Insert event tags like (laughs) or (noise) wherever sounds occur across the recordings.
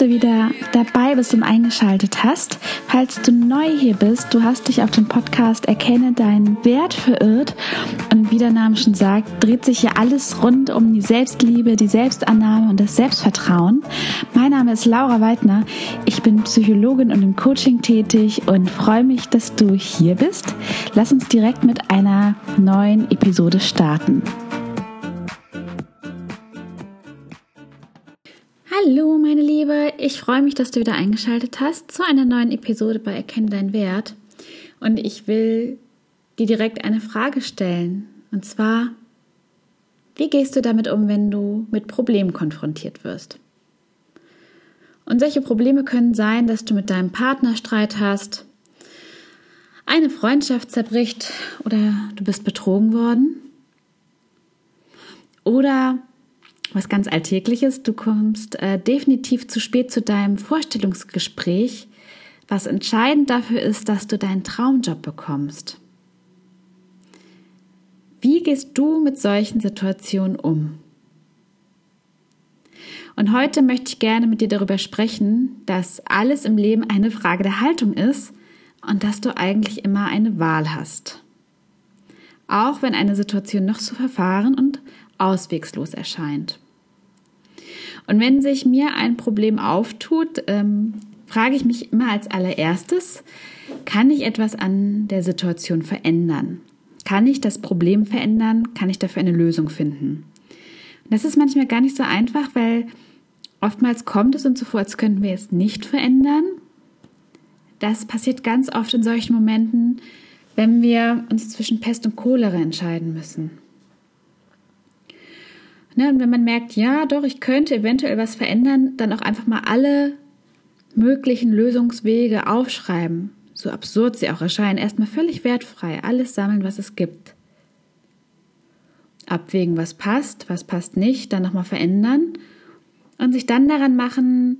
du wieder dabei bist und eingeschaltet hast. Falls du neu hier bist, du hast dich auf dem Podcast Erkenne deinen Wert verirrt. Und wie der Name schon sagt, dreht sich hier alles rund um die Selbstliebe, die Selbstannahme und das Selbstvertrauen. Mein Name ist Laura Weidner. Ich bin Psychologin und im Coaching tätig und freue mich, dass du hier bist. Lass uns direkt mit einer neuen Episode starten. Hallo, meine Liebe. Ich freue mich, dass du wieder eingeschaltet hast zu einer neuen Episode bei Erkenne deinen Wert. Und ich will dir direkt eine Frage stellen. Und zwar, wie gehst du damit um, wenn du mit Problemen konfrontiert wirst? Und solche Probleme können sein, dass du mit deinem Partner Streit hast, eine Freundschaft zerbricht oder du bist betrogen worden. Oder was ganz Alltägliches. Du kommst äh, definitiv zu spät zu deinem Vorstellungsgespräch, was entscheidend dafür ist, dass du deinen Traumjob bekommst. Wie gehst du mit solchen Situationen um? Und heute möchte ich gerne mit dir darüber sprechen, dass alles im Leben eine Frage der Haltung ist und dass du eigentlich immer eine Wahl hast. Auch wenn eine Situation noch so verfahren und auswegslos erscheint. Und wenn sich mir ein Problem auftut, ähm, frage ich mich immer als allererstes, kann ich etwas an der Situation verändern? Kann ich das Problem verändern? Kann ich dafür eine Lösung finden? Und das ist manchmal gar nicht so einfach, weil oftmals kommt es uns so vor, als könnten wir es nicht verändern. Das passiert ganz oft in solchen Momenten, wenn wir uns zwischen Pest und Cholera entscheiden müssen. Ne, und wenn man merkt, ja, doch, ich könnte eventuell was verändern, dann auch einfach mal alle möglichen Lösungswege aufschreiben. So absurd sie auch erscheinen, erstmal völlig wertfrei, alles sammeln, was es gibt. Abwägen, was passt, was passt nicht, dann nochmal verändern und sich dann daran machen,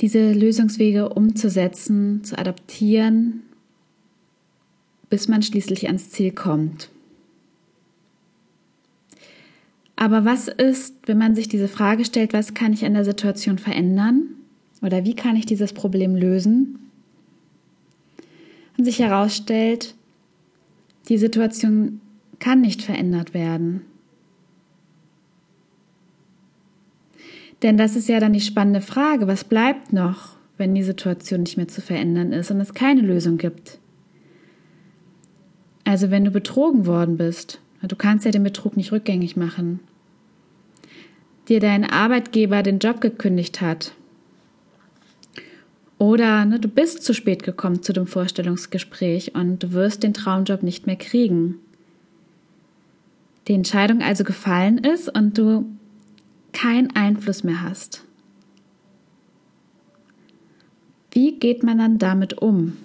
diese Lösungswege umzusetzen, zu adaptieren, bis man schließlich ans Ziel kommt. Aber was ist, wenn man sich diese Frage stellt, was kann ich an der Situation verändern? Oder wie kann ich dieses Problem lösen? Und sich herausstellt, die Situation kann nicht verändert werden. Denn das ist ja dann die spannende Frage, was bleibt noch, wenn die Situation nicht mehr zu verändern ist und es keine Lösung gibt? Also wenn du betrogen worden bist, du kannst ja den Betrug nicht rückgängig machen dir dein Arbeitgeber den Job gekündigt hat. Oder ne, du bist zu spät gekommen zu dem Vorstellungsgespräch und du wirst den Traumjob nicht mehr kriegen. Die Entscheidung also gefallen ist und du keinen Einfluss mehr hast. Wie geht man dann damit um?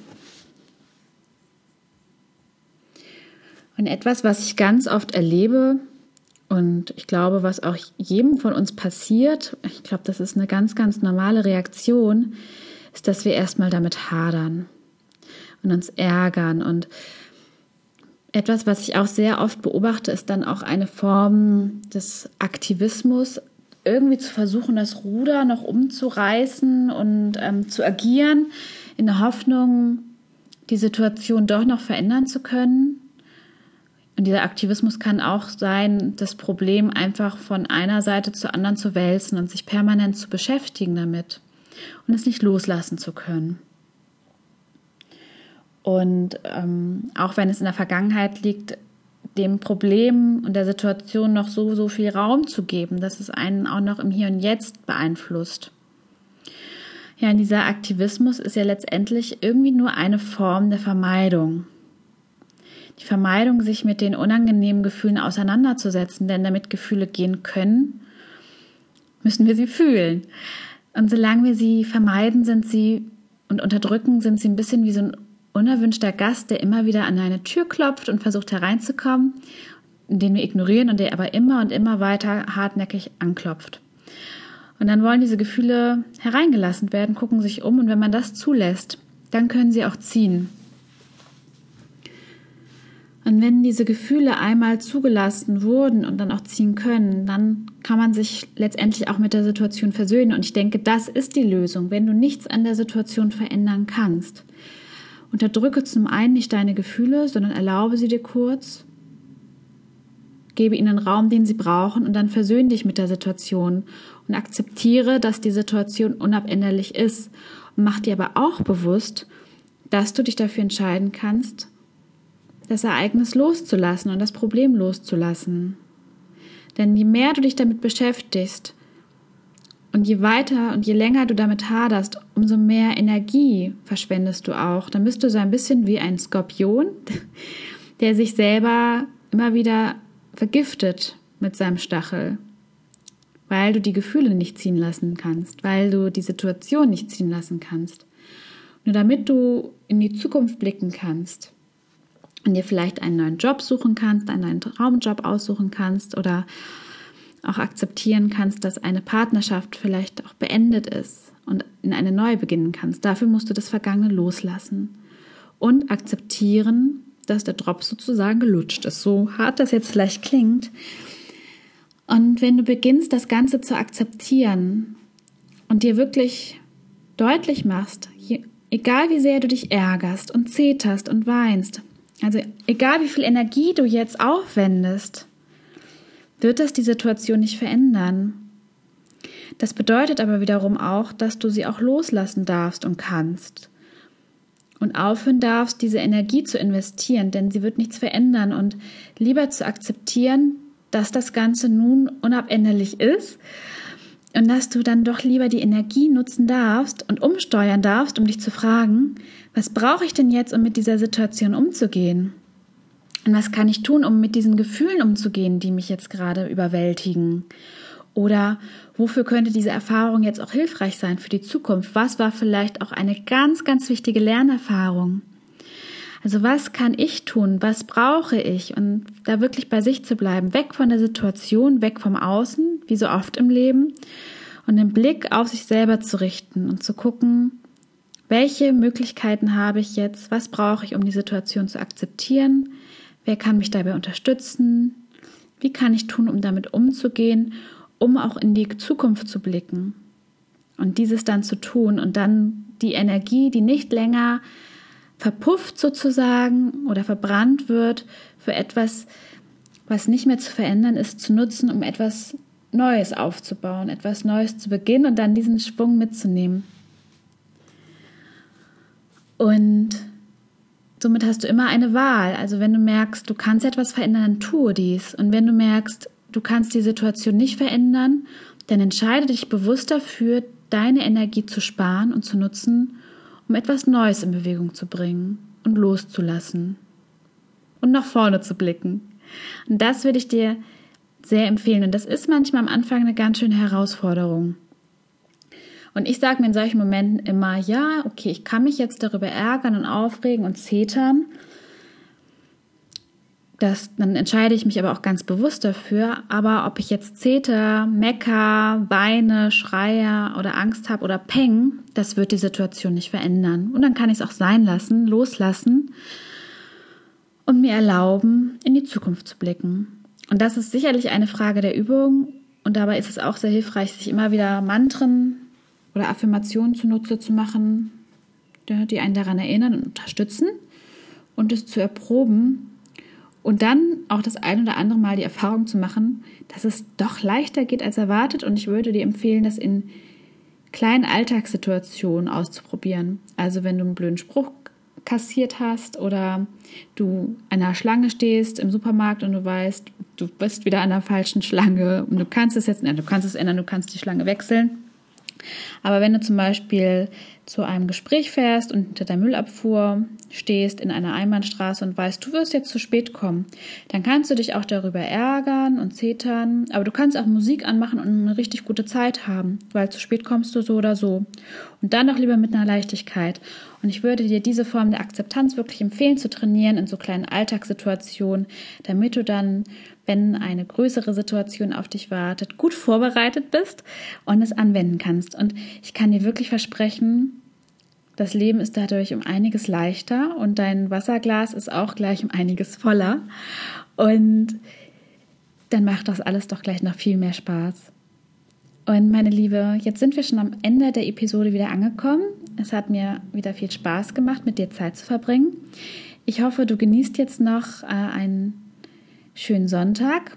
Und etwas, was ich ganz oft erlebe, und ich glaube, was auch jedem von uns passiert, ich glaube, das ist eine ganz, ganz normale Reaktion, ist, dass wir erstmal damit hadern und uns ärgern. Und etwas, was ich auch sehr oft beobachte, ist dann auch eine Form des Aktivismus, irgendwie zu versuchen, das Ruder noch umzureißen und ähm, zu agieren, in der Hoffnung, die Situation doch noch verändern zu können. Und dieser Aktivismus kann auch sein, das Problem einfach von einer Seite zur anderen zu wälzen und sich permanent zu beschäftigen damit und es nicht loslassen zu können. Und ähm, auch wenn es in der Vergangenheit liegt, dem Problem und der Situation noch so, so viel Raum zu geben, dass es einen auch noch im Hier und Jetzt beeinflusst. Ja, dieser Aktivismus ist ja letztendlich irgendwie nur eine Form der Vermeidung die Vermeidung, sich mit den unangenehmen Gefühlen auseinanderzusetzen, denn damit Gefühle gehen können, müssen wir sie fühlen. Und solange wir sie vermeiden, sind sie und unterdrücken, sind sie ein bisschen wie so ein unerwünschter Gast, der immer wieder an eine Tür klopft und versucht hereinzukommen, den wir ignorieren und der aber immer und immer weiter hartnäckig anklopft. Und dann wollen diese Gefühle hereingelassen werden, gucken sich um und wenn man das zulässt, dann können sie auch ziehen. Und wenn diese Gefühle einmal zugelassen wurden und dann auch ziehen können, dann kann man sich letztendlich auch mit der Situation versöhnen. Und ich denke, das ist die Lösung, wenn du nichts an der Situation verändern kannst. Unterdrücke zum einen nicht deine Gefühle, sondern erlaube sie dir kurz, gebe ihnen Raum, den sie brauchen und dann versöhne dich mit der Situation und akzeptiere, dass die Situation unabänderlich ist. Und mach dir aber auch bewusst, dass du dich dafür entscheiden kannst, das Ereignis loszulassen und das Problem loszulassen. Denn je mehr du dich damit beschäftigst und je weiter und je länger du damit haderst, umso mehr Energie verschwendest du auch. Dann bist du so ein bisschen wie ein Skorpion, (laughs) der sich selber immer wieder vergiftet mit seinem Stachel, weil du die Gefühle nicht ziehen lassen kannst, weil du die Situation nicht ziehen lassen kannst. Nur damit du in die Zukunft blicken kannst, und dir vielleicht einen neuen Job suchen kannst, einen neuen Traumjob aussuchen kannst oder auch akzeptieren kannst, dass eine Partnerschaft vielleicht auch beendet ist und in eine neue beginnen kannst. Dafür musst du das Vergangene loslassen und akzeptieren, dass der Drops sozusagen gelutscht ist. So hart das jetzt vielleicht klingt. Und wenn du beginnst, das Ganze zu akzeptieren und dir wirklich deutlich machst, egal wie sehr du dich ärgerst und zeterst und weinst, also egal wie viel Energie du jetzt aufwendest, wird das die Situation nicht verändern. Das bedeutet aber wiederum auch, dass du sie auch loslassen darfst und kannst. Und aufhören darfst, diese Energie zu investieren, denn sie wird nichts verändern und lieber zu akzeptieren, dass das Ganze nun unabänderlich ist und dass du dann doch lieber die Energie nutzen darfst und umsteuern darfst, um dich zu fragen, was brauche ich denn jetzt, um mit dieser Situation umzugehen? Und was kann ich tun, um mit diesen Gefühlen umzugehen, die mich jetzt gerade überwältigen? Oder wofür könnte diese Erfahrung jetzt auch hilfreich sein für die Zukunft? Was war vielleicht auch eine ganz, ganz wichtige Lernerfahrung? Also was kann ich tun? Was brauche ich? Und da wirklich bei sich zu bleiben, weg von der Situation, weg vom Außen, wie so oft im Leben, und den Blick auf sich selber zu richten und zu gucken, welche Möglichkeiten habe ich jetzt? Was brauche ich, um die Situation zu akzeptieren? Wer kann mich dabei unterstützen? Wie kann ich tun, um damit umzugehen, um auch in die Zukunft zu blicken? Und dieses dann zu tun und dann die Energie, die nicht länger verpufft sozusagen oder verbrannt wird, für etwas, was nicht mehr zu verändern ist, zu nutzen, um etwas Neues aufzubauen, etwas Neues zu beginnen und dann diesen Schwung mitzunehmen. Und somit hast du immer eine Wahl. Also wenn du merkst, du kannst etwas verändern, dann tue dies. Und wenn du merkst, du kannst die Situation nicht verändern, dann entscheide dich bewusst dafür, deine Energie zu sparen und zu nutzen, um etwas Neues in Bewegung zu bringen und loszulassen und nach vorne zu blicken. Und das würde ich dir sehr empfehlen. Und das ist manchmal am Anfang eine ganz schöne Herausforderung. Und ich sage mir in solchen Momenten immer, ja, okay, ich kann mich jetzt darüber ärgern und aufregen und zetern. Das, dann entscheide ich mich aber auch ganz bewusst dafür. Aber ob ich jetzt zeter, mecker, weine, schreie oder Angst habe oder peng, das wird die Situation nicht verändern. Und dann kann ich es auch sein lassen, loslassen und mir erlauben, in die Zukunft zu blicken. Und das ist sicherlich eine Frage der Übung. Und dabei ist es auch sehr hilfreich, sich immer wieder Mantren oder Affirmationen zunutze zu machen, die einen daran erinnern und unterstützen und es zu erproben und dann auch das ein oder andere Mal die Erfahrung zu machen, dass es doch leichter geht als erwartet und ich würde dir empfehlen, das in kleinen Alltagssituationen auszuprobieren. Also wenn du einen blöden Spruch kassiert hast oder du an einer Schlange stehst im Supermarkt und du weißt, du bist wieder an der falschen Schlange und du kannst es jetzt, nein, du kannst es ändern, du kannst die Schlange wechseln aber wenn du zum Beispiel zu einem Gespräch fährst und hinter der Müllabfuhr stehst in einer Einbahnstraße und weißt, du wirst jetzt zu spät kommen, dann kannst du dich auch darüber ärgern und zetern, aber du kannst auch Musik anmachen und eine richtig gute Zeit haben, weil zu spät kommst du so oder so. Und dann auch lieber mit einer Leichtigkeit. Und ich würde dir diese Form der Akzeptanz wirklich empfehlen zu trainieren in so kleinen Alltagssituationen, damit du dann wenn eine größere Situation auf dich wartet, gut vorbereitet bist und es anwenden kannst. Und ich kann dir wirklich versprechen, Das Leben ist dadurch um einiges leichter und dein Wasserglas ist auch gleich um einiges voller. Und dann macht das alles doch gleich noch viel mehr Spaß. Und meine Liebe, jetzt sind wir schon am Ende der Episode wieder angekommen. Es hat mir wieder viel Spaß gemacht, mit dir Zeit zu verbringen. Ich hoffe, du genießt jetzt noch äh, einen schönen Sonntag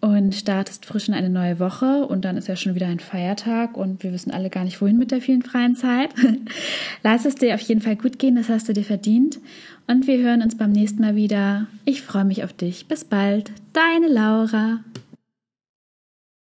und startest frisch in eine neue Woche und dann ist ja schon wieder ein Feiertag und wir wissen alle gar nicht, wohin mit der vielen freien Zeit. (laughs) Lass es dir auf jeden Fall gut gehen, das hast du dir verdient und wir hören uns beim nächsten Mal wieder. Ich freue mich auf dich. Bis bald, deine Laura.